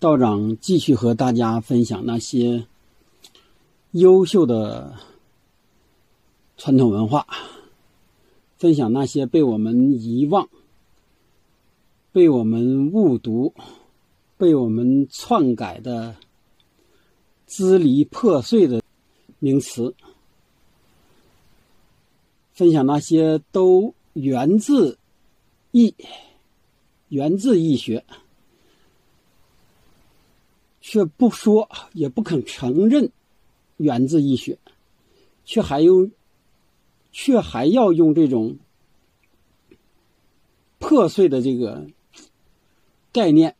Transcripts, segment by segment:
道长继续和大家分享那些优秀的传统文化，分享那些被我们遗忘、被我们误读、被我们篡改的支离破碎的名词，分享那些都源自易、源自易学。却不说，也不肯承认源自医学，却还用，却还要用这种破碎的这个概念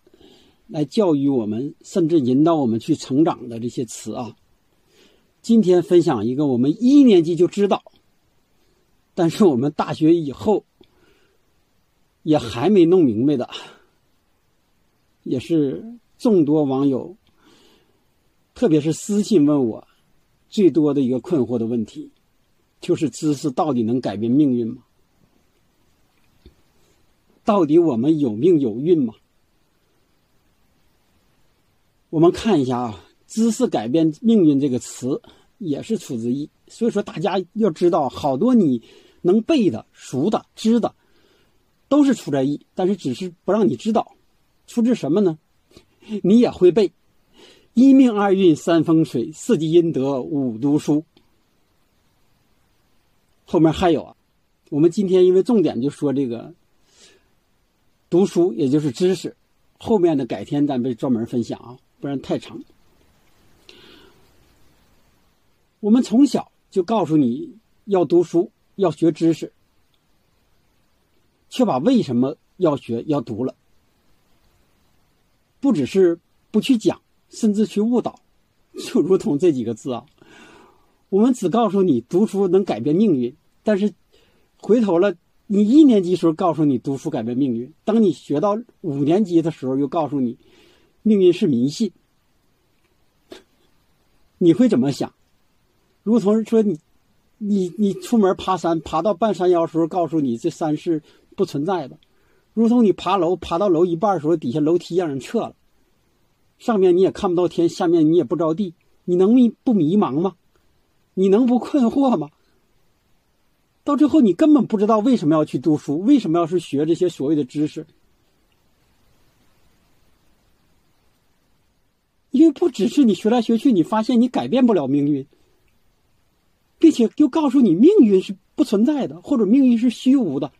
来教育我们，甚至引导我们去成长的这些词啊。今天分享一个我们一年级就知道，但是我们大学以后也还没弄明白的，也是众多网友。特别是私信问我最多的一个困惑的问题，就是知识到底能改变命运吗？到底我们有命有运吗？我们看一下啊，“知识改变命运”这个词也是出自易，所以说大家要知道，好多你能背的、熟的、知的，都是出在易，但是只是不让你知道，出自什么呢？你也会背。一命二运三风水四积阴德五读书。后面还有啊，我们今天因为重点就说这个读书，也就是知识。后面的改天咱们专门分享啊，不然太长。我们从小就告诉你要读书，要学知识，却把为什么要学要读了，不只是不去讲。甚至去误导，就如同这几个字啊，我们只告诉你读书能改变命运，但是回头了，你一年级时候告诉你读书改变命运，当你学到五年级的时候又告诉你命运是迷信，你会怎么想？如同说你，你你出门爬山，爬到半山腰时候告诉你这山是不存在的，如同你爬楼爬到楼一半的时候，底下楼梯让人撤了。上面你也看不到天，下面你也不着地，你能迷不迷茫吗？你能不困惑吗？到最后，你根本不知道为什么要去读书，为什么要是学这些所谓的知识？因为不只是你学来学去，你发现你改变不了命运，并且又告诉你命运是不存在的，或者命运是虚无的，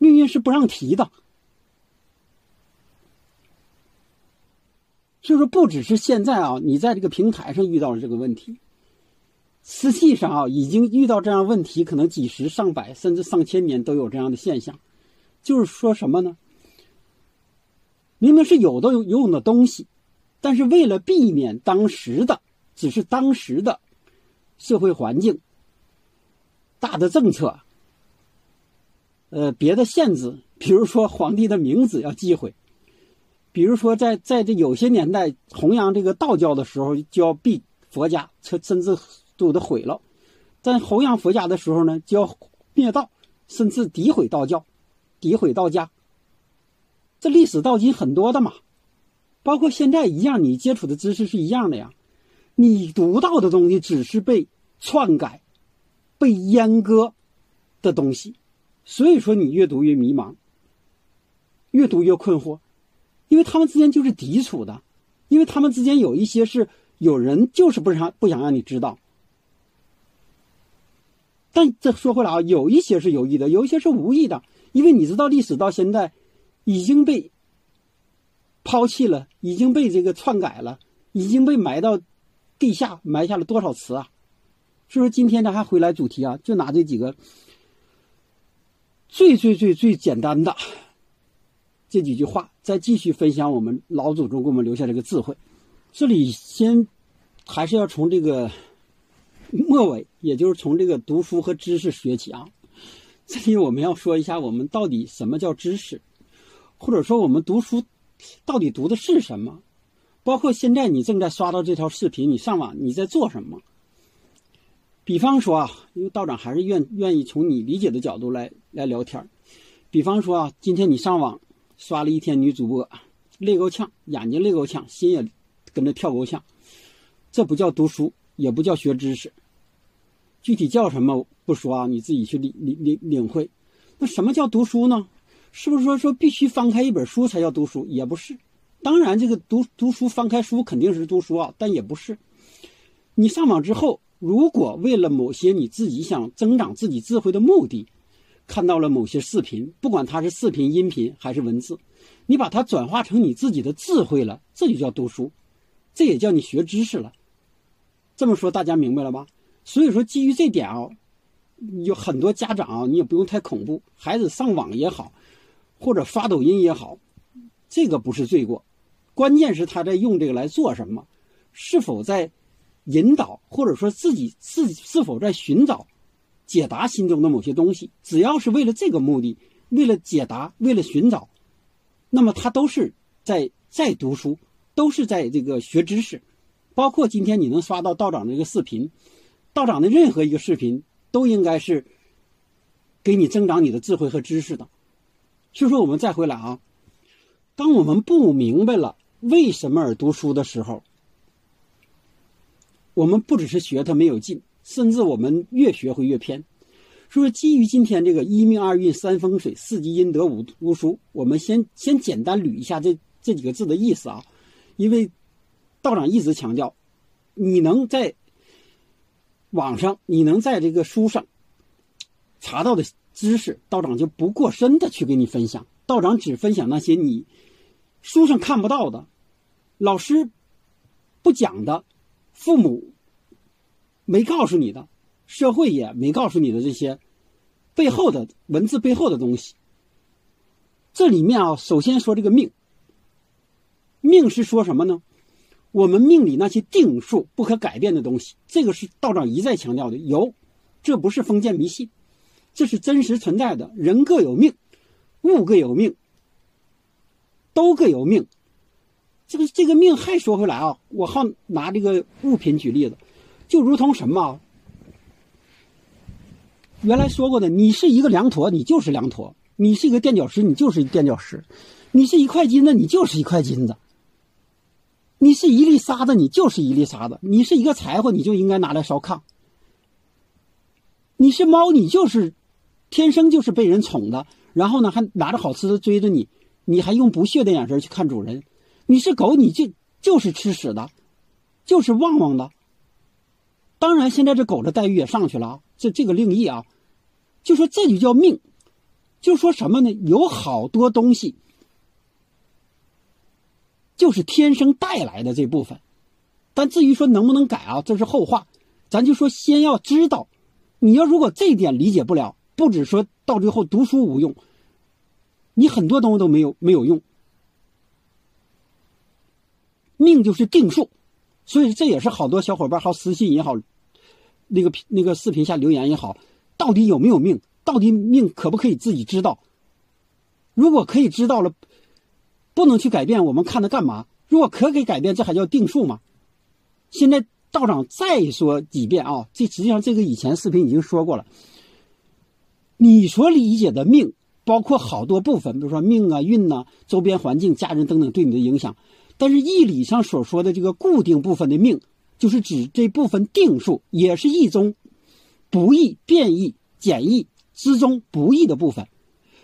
命运是不让提的。所以说，不只是现在啊，你在这个平台上遇到了这个问题，实际上啊，已经遇到这样问题，可能几十上百甚至上千年都有这样的现象。就是说什么呢？明明是有的有用的东西，但是为了避免当时的只是当时的社会环境、大的政策、呃别的限制，比如说皇帝的名字要忌讳。比如说，在在这有些年代弘扬这个道教的时候，就要避佛家，甚甚至都得毁了；在弘扬佛家的时候呢，就要灭道，甚至诋毁道教，诋毁道家。这历史到今很多的嘛，包括现在一样，你接触的知识是一样的呀。你读到的东西只是被篡改、被阉割的东西，所以说你越读越迷茫，越读越困惑。因为他们之间就是抵触的，因为他们之间有一些是有人就是不想不想让你知道，但这说回来啊，有一些是有意的，有一些是无意的。因为你知道历史到现在已经被抛弃了，已经被这个篡改了，已经被埋到地下埋下了多少词啊？所以说今天咱还回来主题啊，就拿这几个最最最最简单的。这几句话，再继续分享我们老祖宗给我们留下这个智慧。这里先还是要从这个末尾，也就是从这个读书和知识学起啊。这里我们要说一下，我们到底什么叫知识，或者说我们读书到底读的是什么？包括现在你正在刷到这条视频，你上网你在做什么？比方说啊，因为道长还是愿愿意从你理解的角度来来聊天比方说啊，今天你上网。刷了一天女主播，累够呛，眼睛累够呛，心也跟着跳够呛，这不叫读书，也不叫学知识。具体叫什么不说啊，你自己去领领领领会。那什么叫读书呢？是不是说说必须翻开一本书才叫读书？也不是。当然，这个读读书翻开书肯定是读书啊，但也不是。你上网之后，如果为了某些你自己想增长自己智慧的目的，看到了某些视频，不管它是视频、音频还是文字，你把它转化成你自己的智慧了，这就叫读书，这也叫你学知识了。这么说大家明白了吧？所以说，基于这点啊，有很多家长啊，你也不用太恐怖，孩子上网也好，或者发抖音也好，这个不是罪过，关键是他在用这个来做什么，是否在引导，或者说自己是是否在寻找解答心中的某些东西。只要是为了这个目的，为了解答，为了寻找，那么他都是在在读书，都是在这个学知识。包括今天你能刷到道长这个视频。道长的任何一个视频都应该是给你增长你的智慧和知识的。所以说，我们再回来啊，当我们不明白了为什么而读书的时候，我们不只是学它没有劲，甚至我们越学会越偏。所以说，基于今天这个一命二运三风水四积阴德五读书，我们先先简单捋一下这这几个字的意思啊，因为道长一直强调，你能在。网上你能在这个书上查到的知识，道长就不过深的去给你分享。道长只分享那些你书上看不到的，老师不讲的，父母没告诉你的，社会也没告诉你的这些背后的文字背后的东西。这里面啊，首先说这个命，命是说什么呢？我们命里那些定数不可改变的东西，这个是道长一再强调的。有，这不是封建迷信，这是真实存在的。人各有命，物各有命，都各有命。这个这个命还说回来啊，我好拿这个物品举例子，就如同什么？原来说过的，你是一个梁坨，你就是梁坨；你是一个垫脚石，你就是垫脚石；你是一块金子，你就是一块金子。你是一粒沙子，你就是一粒沙子；你是一个柴火，你就应该拿来烧炕。你是猫，你就是天生就是被人宠的，然后呢还拿着好吃的追着你，你还用不屑的眼神去看主人。你是狗，你就就是吃屎的，就是旺旺的。当然，现在这狗的待遇也上去了啊，这这个另意啊，就说这就叫命，就说什么呢？有好多东西。就是天生带来的这部分，但至于说能不能改啊，这是后话。咱就说先要知道，你要如果这一点理解不了，不止说到最后读书无用，你很多东西都没有没有用。命就是定数，所以这也是好多小伙伴好私信也好，那个那个视频下留言也好，到底有没有命？到底命可不可以自己知道？如果可以知道了。不能去改变，我们看它干嘛？如果可给改变，这还叫定数吗？现在道长再说几遍啊！这实际上这个以前视频已经说过了。你所理解的命，包括好多部分，比如说命啊、运呐、周边环境、家人等等对你的影响。但是义理上所说的这个固定部分的命，就是指这部分定数，也是易中不易、变异、简易之中不易的部分。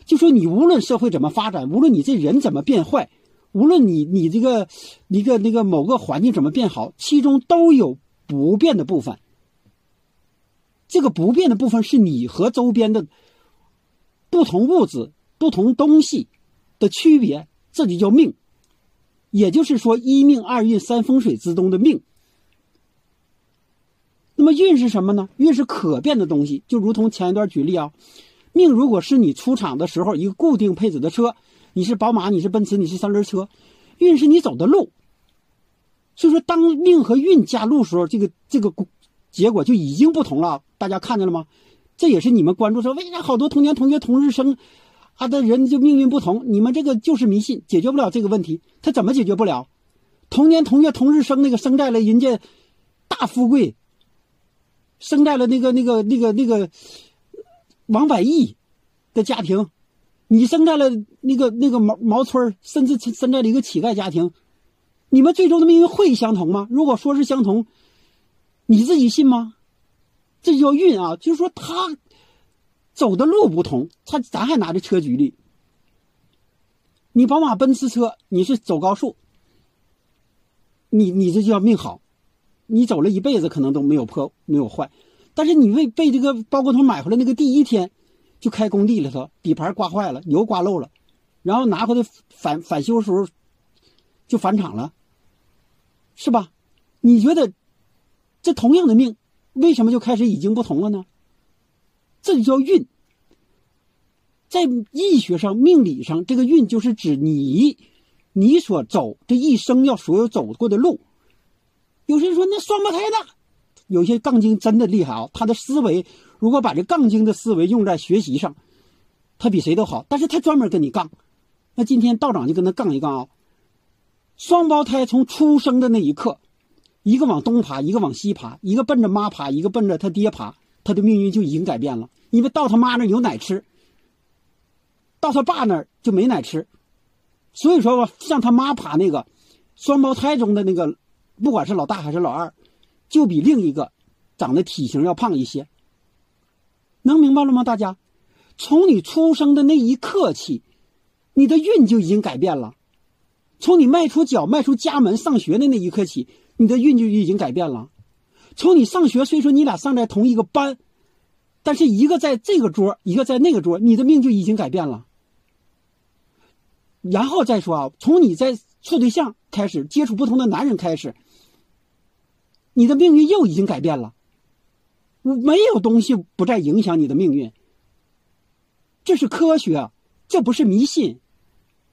就说你无论社会怎么发展，无论你这人怎么变坏，无论你你这个一个那个某个环境怎么变好，其中都有不变的部分。这个不变的部分是你和周边的不同物质、不同东西的区别，这就叫命。也就是说，一命二运三风水之中的命。那么运是什么呢？运是可变的东西，就如同前一段举例啊。命如果是你出厂的时候一个固定配置的车，你是宝马，你是奔驰，你是三轮车，运是你走的路。所以说，当命和运加入时候，这个这个结果就已经不同了。大家看见了吗？这也是你们关注说，为啥好多同年同月同日生，啊的人就命运不同？你们这个就是迷信，解决不了这个问题。他怎么解决不了？同年同月同日生，那个生在了人家大富贵，生在了那个那个那个那个。王百亿的家庭，你生在了那个那个毛毛村甚至生在了一个乞丐家庭，你们最终的命运会相同吗？如果说是相同，你自己信吗？这叫运啊！就是说他走的路不同，他咱还拿着车举例。你宝马、奔驰车，你是走高速，你你这叫命好，你走了一辈子可能都没有破没有坏，但是你为被这个包工头买回来那个第一天。就开工地里头，底盘刮坏了，油刮漏了，然后拿回来返返修时候就返厂了，是吧？你觉得这同样的命，为什么就开始已经不同了呢？这就叫运。在易学上、命理上，这个运就是指你你所走这一生要所有走过的路。有些人说那双胞胎呢？有些杠精真的厉害啊，他的思维。如果把这杠精的思维用在学习上，他比谁都好。但是他专门跟你杠，那今天道长就跟他杠一杠啊。双胞胎从出生的那一刻，一个往东爬，一个往西爬，一个奔着妈爬，一个奔着他爹爬，他的命运就已经改变了。因为到他妈那有奶吃，到他爸那儿就没奶吃。所以说吧，像他妈爬那个双胞胎中的那个，不管是老大还是老二，就比另一个长得体型要胖一些。能明白了吗？大家，从你出生的那一刻起，你的运就已经改变了。从你迈出脚、迈出家门上学的那一刻起，你的运就已经改变了。从你上学，虽说你俩上在同一个班，但是一个在这个桌，一个在那个桌，你的命就已经改变了。然后再说啊，从你在处对象开始，接触不同的男人开始，你的命运又已经改变了。没有东西不再影响你的命运，这是科学，这不是迷信。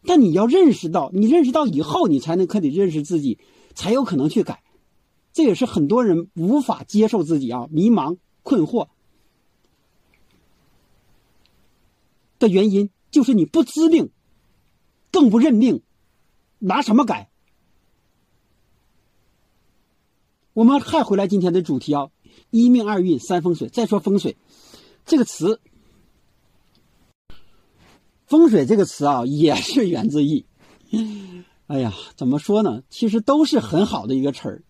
但你要认识到，你认识到以后，你才能可以认识自己，才有可能去改。这也是很多人无法接受自己啊，迷茫困惑的原因，就是你不知命，更不认命，拿什么改？我们还回来今天的主题啊。一命二运三风水。再说风水这个词，风水这个词啊，也是源自易。哎呀，怎么说呢？其实都是很好的一个词儿，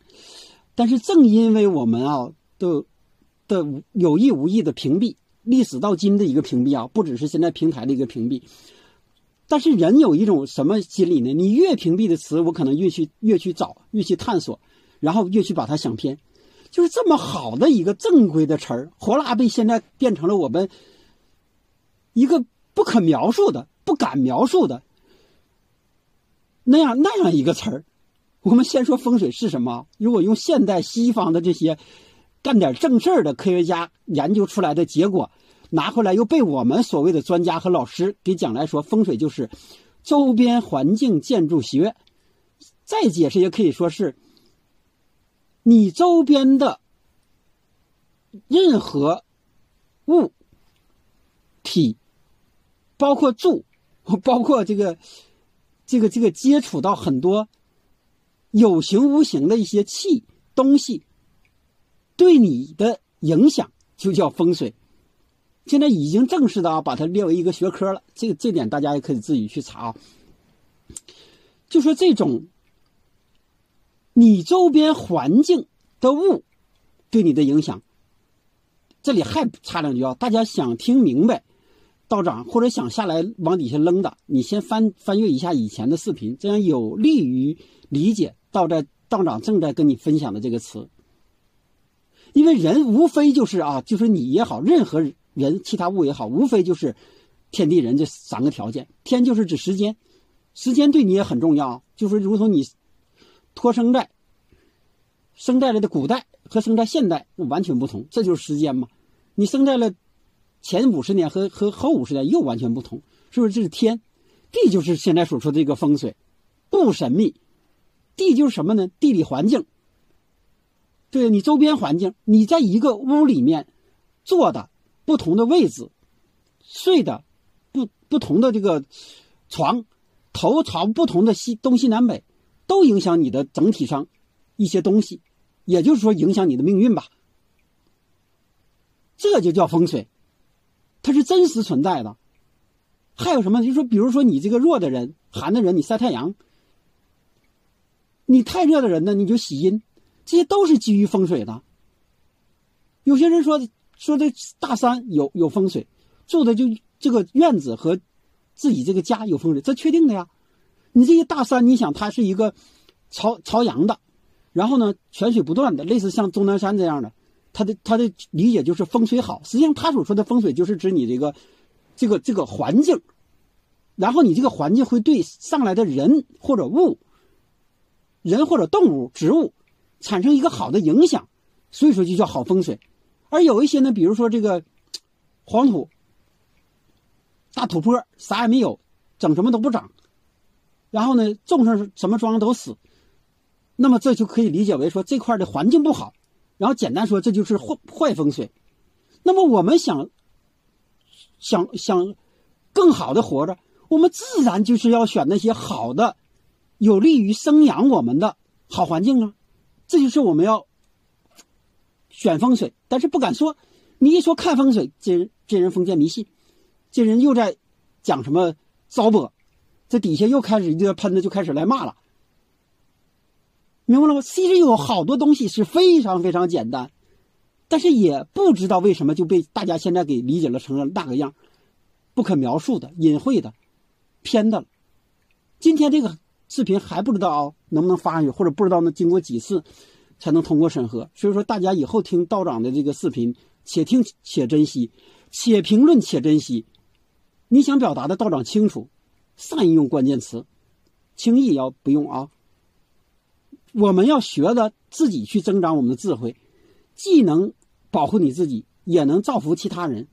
但是正因为我们啊，都的有意无意的屏蔽，历史到今的一个屏蔽啊，不只是现在平台的一个屏蔽。但是人有一种什么心理呢？你越屏蔽的词，我可能越去越去找，越去探索，然后越去把它想偏。就是这么好的一个正规的词儿，活拉被现在变成了我们一个不可描述的、不敢描述的那样那样一个词儿。我们先说风水是什么？如果用现代西方的这些干点正事儿的科学家研究出来的结果拿回来，又被我们所谓的专家和老师给讲来说，风水就是周边环境建筑学。再解释也可以说是。你周边的任何物体，包括住，包括这个、这个、这个接触到很多有形无形的一些气东西，对你的影响就叫风水。现在已经正式的啊，把它列为一个学科了。这个这点大家也可以自己去查啊。就说这种。你周边环境的物对你的影响，这里还差两句啊！大家想听明白，道长或者想下来往底下扔的，你先翻翻阅一下以前的视频，这样有利于理解道在道长正在跟你分享的这个词。因为人无非就是啊，就是你也好，任何人其他物也好，无非就是天地人这三个条件。天就是指时间，时间对你也很重要，就是如同你。托生在生在了的古代和生在现代完全不同，这就是时间嘛。你生在了前五十年和和后五十年又完全不同，是不是？这是天，地就是现在所说的这个风水，不神秘。地就是什么呢？地理环境，对你周边环境，你在一个屋里面坐的不同的位置，睡的不不同的这个床，头朝不同的西东西南北。都影响你的整体上一些东西，也就是说影响你的命运吧。这就叫风水，它是真实存在的。还有什么？就说比如说你这个弱的人、寒的人，你晒太阳；你太热的人呢，你就喜阴。这些都是基于风水的。有些人说说这大山有有风水，住的就这个院子和自己这个家有风水，这确定的呀。你这些大山，你想它是一个朝朝阳的，然后呢泉水不断的，类似像终南山这样的，它的它的理解就是风水好。实际上他所说的风水就是指你这个这个这个环境，然后你这个环境会对上来的人或者物，人或者动物、植物产生一个好的影响，所以说就叫好风水。而有一些呢，比如说这个黄土、大土坡，啥也没有，整什么都不长。然后呢，种上什么庄都死，那么这就可以理解为说这块的环境不好，然后简单说这就是坏坏风水。那么我们想想想更好的活着，我们自然就是要选那些好的、有利于生养我们的好环境啊。这就是我们要选风水，但是不敢说。你一说看风水，这人这人封建迷信，这人又在讲什么糟粕。这底下又开始一个喷子就开始来骂了，明白了吗？其实有好多东西是非常非常简单，但是也不知道为什么就被大家现在给理解了成了那个样，不可描述的、隐晦的、偏的。今天这个视频还不知道能不能发上去，或者不知道能经过几次才能通过审核。所以说，大家以后听道长的这个视频，且听且珍惜，且评论且珍惜。你想表达的，道长清楚。善用关键词，轻易要不用啊。我们要学着自己去增长我们的智慧，既能保护你自己，也能造福其他人，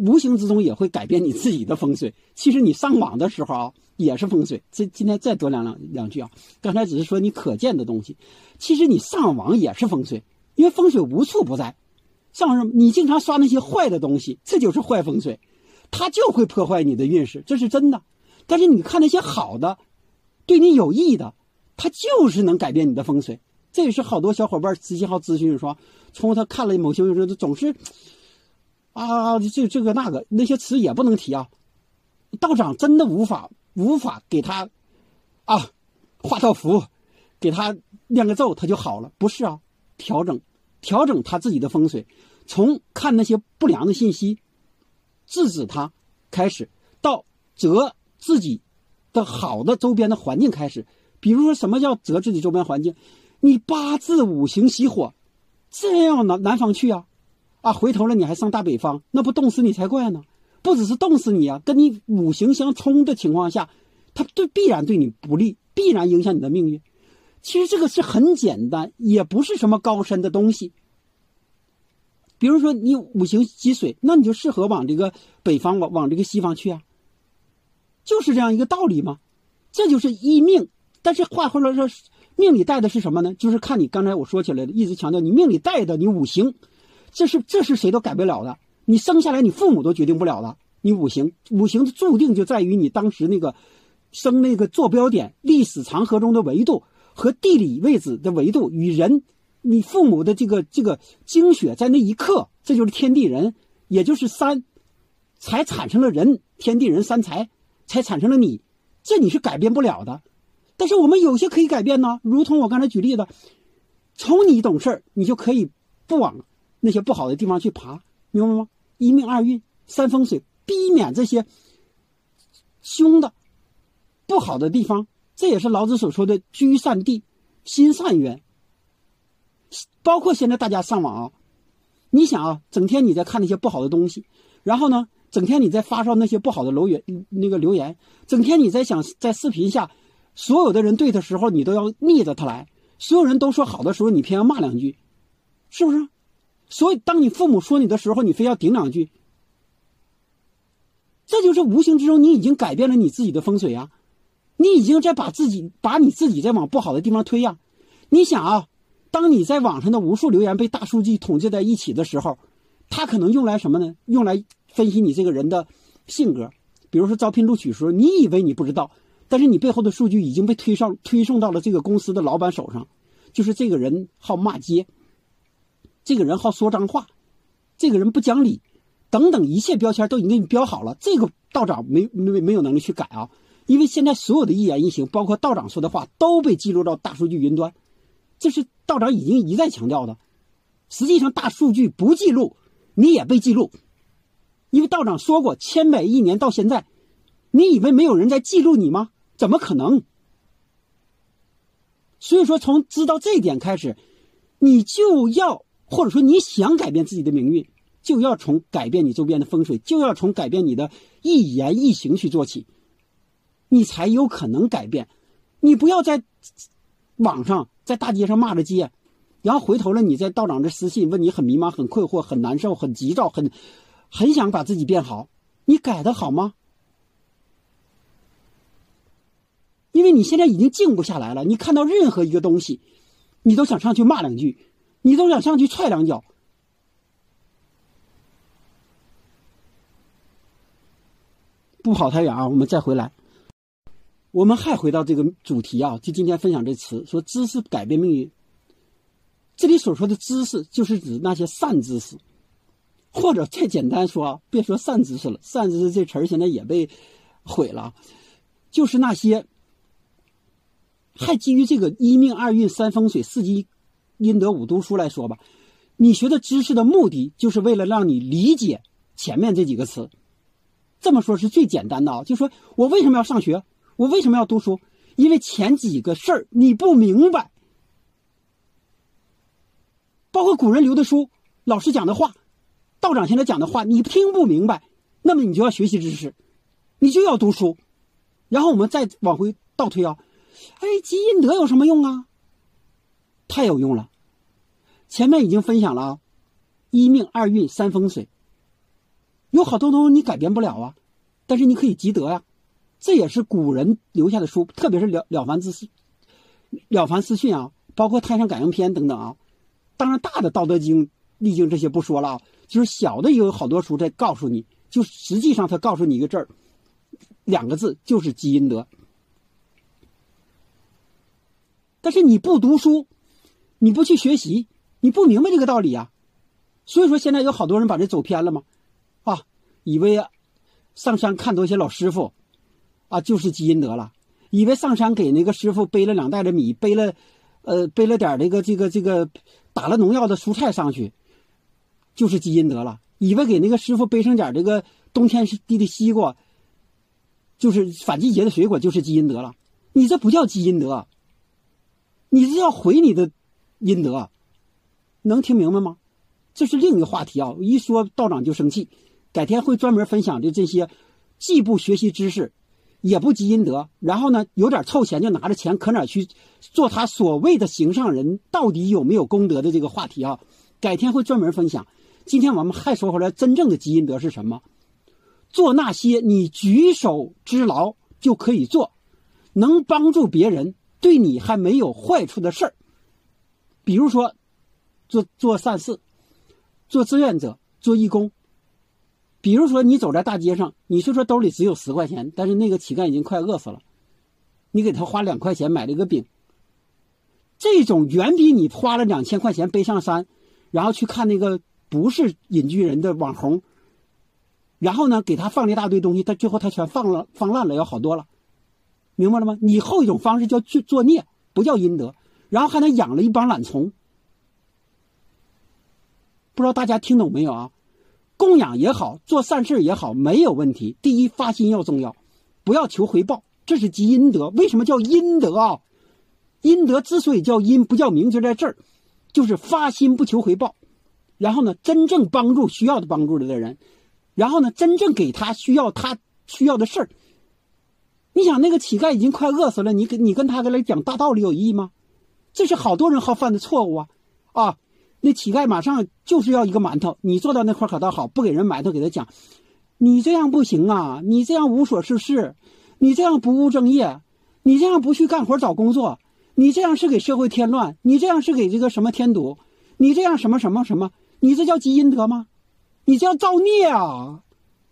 无形之中也会改变你自己的风水。其实你上网的时候啊，也是风水。这今天再多两两两句啊，刚才只是说你可见的东西，其实你上网也是风水，因为风水无处不在。上什么？你经常刷那些坏的东西，这就是坏风水，它就会破坏你的运势，这是真的。但是你看那些好的，对你有益的，它就是能改变你的风水。这也是好多小伙伴私信号咨询说，从他看了某些说，总是啊，这这个那个那些词也不能提啊。道长真的无法无法给他啊画道符，给他念个咒，他就好了。不是啊，调整调整他自己的风水，从看那些不良的信息，制止他开始，到择。自己的好的周边的环境开始，比如说什么叫择自己周边环境？你八字五行喜火，这样南南方去啊，啊，回头了你还上大北方，那不冻死你才怪呢！不只是冻死你啊，跟你五行相冲的情况下，它对必然对你不利，必然影响你的命运。其实这个是很简单，也不是什么高深的东西。比如说你五行积水，那你就适合往这个北方往往这个西方去啊。就是这样一个道理嘛？这就是一命。但是话回来说，命里带的是什么呢？就是看你刚才我说起来的，一直强调你命里带的你五行，这是这是谁都改不了的。你生下来你父母都决定不了的。你五行五行的注定就在于你当时那个生那个坐标点、历史长河中的维度和地理位置的维度与人，你父母的这个这个精血在那一刻，这就是天地人，也就是三，才产生了人，天地人三才。才产生了你，这你是改变不了的。但是我们有些可以改变呢，如同我刚才举例子，从你懂事儿你就可以不往那些不好的地方去爬，明白吗？一命二运三风水，避免这些凶的、不好的地方。这也是老子所说的居善地，心善渊。包括现在大家上网啊，你想啊，整天你在看那些不好的东西，然后呢？整天你在发烧那些不好的留言，那个留言，整天你在想在视频下，所有的人对的时候，你都要逆着他来；所有人都说好的时候，你偏要骂两句，是不是？所以当你父母说你的时候，你非要顶两句，这就是无形之中你已经改变了你自己的风水啊！你已经在把自己把你自己在往不好的地方推呀！你想啊，当你在网上的无数留言被大数据统计在一起的时候，它可能用来什么呢？用来。分析你这个人的性格，比如说招聘录取时候，你以为你不知道，但是你背后的数据已经被推上推送到了这个公司的老板手上，就是这个人好骂街，这个人好说脏话，这个人不讲理，等等一切标签都已经给你标好了，这个道长没没没有能力去改啊，因为现在所有的一言一行，包括道长说的话，都被记录到大数据云端，这是道长已经一再强调的。实际上，大数据不记录，你也被记录，因为道长说过，千百亿年到现在，你以为没有人在记录你吗？怎么可能？所以说，从知道这一点开始，你就要或者说你想改变自己的命运，就要从改变你周边的风水，就要从改变你的一言一行去做起，你才有可能改变。你不要在网上在大街上骂着街。然后回头了，你在道长这私信问你很迷茫、很困惑、很难受、很急躁、很很想把自己变好，你改的好吗？因为你现在已经静不下来了，你看到任何一个东西，你都想上去骂两句，你都想上去踹两脚。不跑太远啊，我们再回来，我们还回到这个主题啊，就今天分享这词，说知识改变命运。这里所说的知识，就是指那些善知识，或者再简单说，别说善知识了，善知识这词儿现在也被毁了，就是那些还基于这个一命二运三风水四积阴德五读书来说吧，你学的知识的目的，就是为了让你理解前面这几个词。这么说是最简单的啊，就说我为什么要上学，我为什么要读书，因为前几个事儿你不明白。包括古人留的书，老师讲的话，道长现在讲的话，你听不明白，那么你就要学习知识，你就要读书，然后我们再往回倒推啊，哎，积阴德有什么用啊？太有用了，前面已经分享了，一命二运三风水，有好多东西你改变不了啊，但是你可以积德呀，这也是古人留下的书，特别是了了凡之思，了凡四训啊，包括太上感应篇等等啊。当然，大的《道德经》《易经》这些不说了啊，就是小的也有好多书在告诉你，就实际上他告诉你一个字儿，两个字就是积阴德。但是你不读书，你不去学习，你不明白这个道理啊。所以说现在有好多人把这走偏了嘛，啊，以为上山看多些老师傅，啊就是积阴德了，以为上山给那个师傅背了两袋的米，背了，呃，背了点这个这个这个。打了农药的蔬菜上去，就是积阴德了。以为给那个师傅背上点这个冬天是滴的西瓜，就是反季节的水果，就是积阴德了。你这不叫积阴德，你这要毁你的阴德。能听明白吗？这是另一个话题啊！一说道长就生气。改天会专门分享的这些，既不学习知识。也不积阴德，然后呢，有点凑钱就拿着钱可哪去做他所谓的行上人，到底有没有功德的这个话题啊？改天会专门分享。今天我们还说回来，真正的积阴德是什么？做那些你举手之劳就可以做，能帮助别人，对你还没有坏处的事儿。比如说，做做善事，做志愿者，做义工。比如说，你走在大街上，你虽说兜里只有十块钱，但是那个乞丐已经快饿死了，你给他花两块钱买了一个饼，这种远比你花了两千块钱背上山，然后去看那个不是隐居人的网红，然后呢给他放了一大堆东西，他最后他全放了放烂了，要好多了，明白了吗？你后一种方式叫去作孽，不叫阴德，然后还能养了一帮懒虫，不知道大家听懂没有啊？供养也好，做善事也好，没有问题。第一，发心要重要，不要求回报，这是积阴德。为什么叫阴德啊？阴德之所以叫阴，不叫明，就在这儿，就是发心不求回报。然后呢，真正帮助需要的帮助的人，然后呢，真正给他需要他需要的事儿。你想，那个乞丐已经快饿死了，你跟你跟他跟来讲大道理有意义吗？这是好多人好犯的错误啊！啊。那乞丐马上就是要一个馒头，你坐到那块可倒好，不给人馒头，给他讲，你这样不行啊，你这样无所事事，你这样不务正业，你这样不去干活找工作，你这样是给社会添乱，你这样是给这个什么添堵，你这样什么什么什么，你这叫积阴德吗？你这叫造孽啊！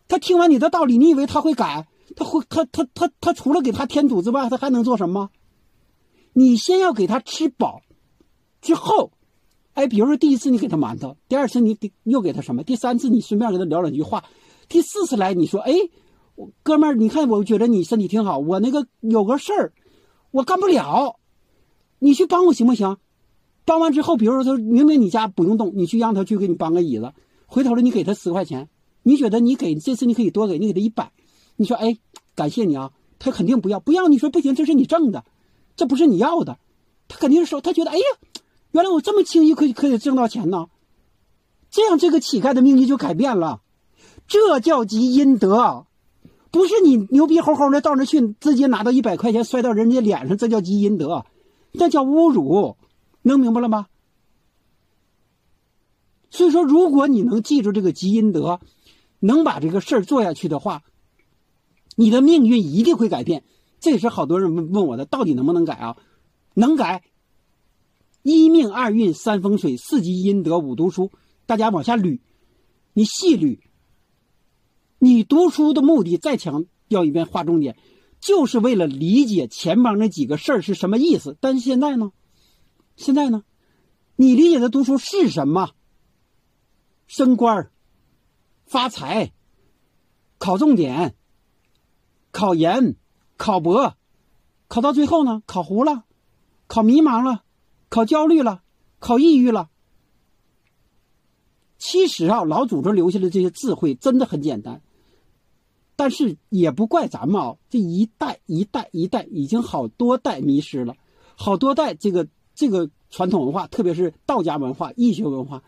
他听完你的道理，你以为他会改？他会他他他他除了给他添堵之外，他还能做什么？你先要给他吃饱，之后。哎，比如说第一次你给他馒头，第二次你给又给他什么，第三次你顺便跟他聊两句话，第四次来你说，哎，哥们儿，你看我觉得你身体挺好，我那个有个事儿，我干不了，你去帮我行不行？帮完之后，比如说他明明你家不用动，你去让他去给你搬个椅子，回头了你给他十块钱，你觉得你给这次你可以多给，你给他一百，你说哎，感谢你啊，他肯定不要，不要你说不行，这是你挣的，这不是你要的，他肯定是说他觉得哎呀。原来我这么轻易可以可以挣到钱呢，这样这个乞丐的命运就改变了，这叫积阴德，不是你牛逼哄哄的到那去直接拿到一百块钱摔到人家脸上，这叫积阴德，那叫侮辱，能明白了吗？所以说，如果你能记住这个积阴德，能把这个事儿做下去的话，你的命运一定会改变。这也是好多人问问我的，到底能不能改啊？能改。一命二运三风水四积阴德五读书，大家往下捋，你细捋。你读书的目的再强调一遍，划重点，就是为了理解前方那几个事儿是什么意思。但是现在呢，现在呢，你理解的读书是什么？升官发财、考重点、考研、考博，考到最后呢，考糊了，考迷茫了。考焦虑了，考抑郁了。其实啊，老祖宗留下的这些智慧真的很简单，但是也不怪咱们啊，这一代一代一代已经好多代迷失了，好多代这个这个传统文化，特别是道家文化、易学文化，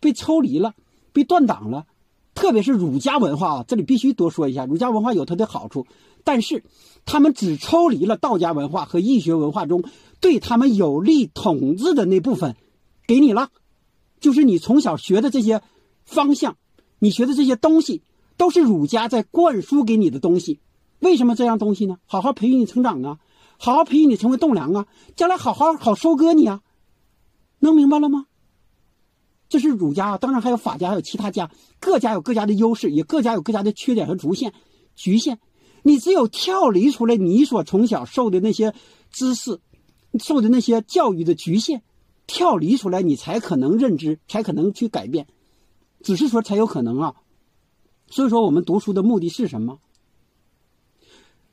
被抽离了，被断档了。特别是儒家文化啊，这里必须多说一下，儒家文化有它的好处，但是他们只抽离了道家文化和易学文化中。对他们有利统治的那部分，给你了，就是你从小学的这些方向，你学的这些东西，都是儒家在灌输给你的东西。为什么这样东西呢？好好培育你成长啊，好好培育你成为栋梁啊，将来好好好收割你啊，能明白了吗？这是儒家啊，当然还有法家，还有其他家，各家有各家的优势，也各家有各家的缺点和局限。局限，你只有跳离出来你所从小受的那些知识。受的那些教育的局限，跳离出来，你才可能认知，才可能去改变，只是说才有可能啊。所以说，我们读书的目的是什么？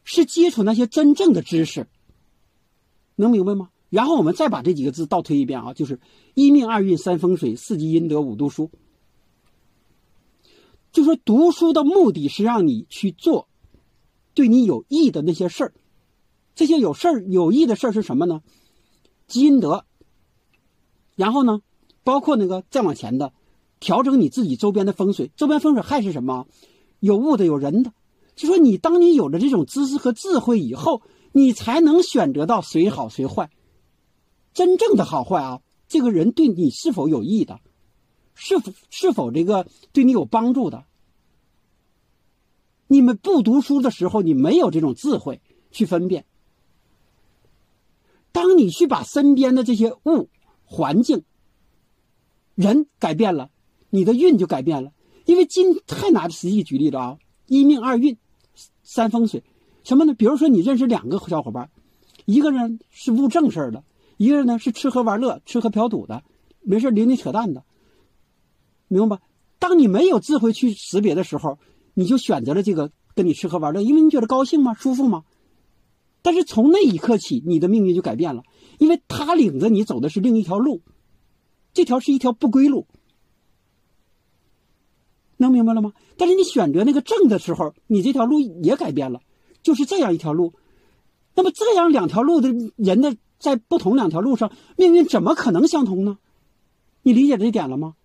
是接触那些真正的知识，能明白吗？然后我们再把这几个字倒推一遍啊，就是一命二运三风水四积阴德五读书。就说读书的目的是让你去做对你有益的那些事儿。这些有事儿有益的事儿是什么呢？积阴德。然后呢，包括那个再往前的，调整你自己周边的风水。周边风水还是什么？有物的，有人的。就说你当你有了这种知识和智慧以后，你才能选择到谁好谁坏。真正的好坏啊，这个人对你是否有益的，是否是否这个对你有帮助的？你们不读书的时候，你没有这种智慧去分辨。当你去把身边的这些物、环境、人改变了，你的运就改变了。因为今太拿实际举例了啊，一命二运，三风水，什么呢？比如说你认识两个小伙伴，一个人是务正事儿的，一个人呢是吃喝玩乐、吃喝嫖赌的，没事领你扯淡的，明白吧？当你没有智慧去识别的时候，你就选择了这个跟你吃喝玩乐，因为你觉得高兴吗？舒服吗？但是从那一刻起，你的命运就改变了，因为他领着你走的是另一条路，这条是一条不归路，能明白了吗？但是你选择那个正的时候，你这条路也改变了，就是这样一条路。那么这样两条路的人的在不同两条路上，命运怎么可能相同呢？你理解这点了吗？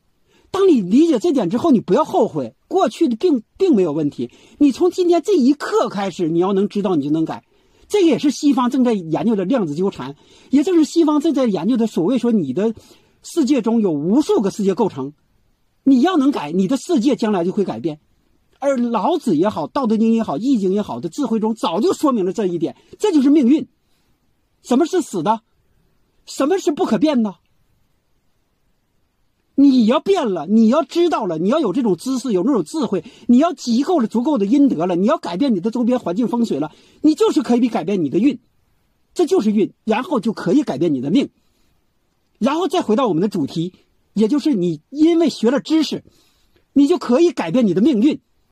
当你理解这点之后，你不要后悔，过去的并并没有问题。你从今天这一刻开始，你要能知道，你就能改。这也是西方正在研究的量子纠缠，也正是西方正在研究的所谓说你的世界中有无数个世界构成，你要能改，你的世界将来就会改变。而老子也好，道德经也好，易经也好的智慧中早就说明了这一点，这就是命运。什么是死的？什么是不可变的？你要变了，你要知道了，你要有这种知识，有那种智慧，你要集够了足够的阴德了，你要改变你的周边环境风水了，你就是可以改变你的运，这就是运，然后就可以改变你的命。然后再回到我们的主题，也就是你因为学了知识，你就可以改变你的命运。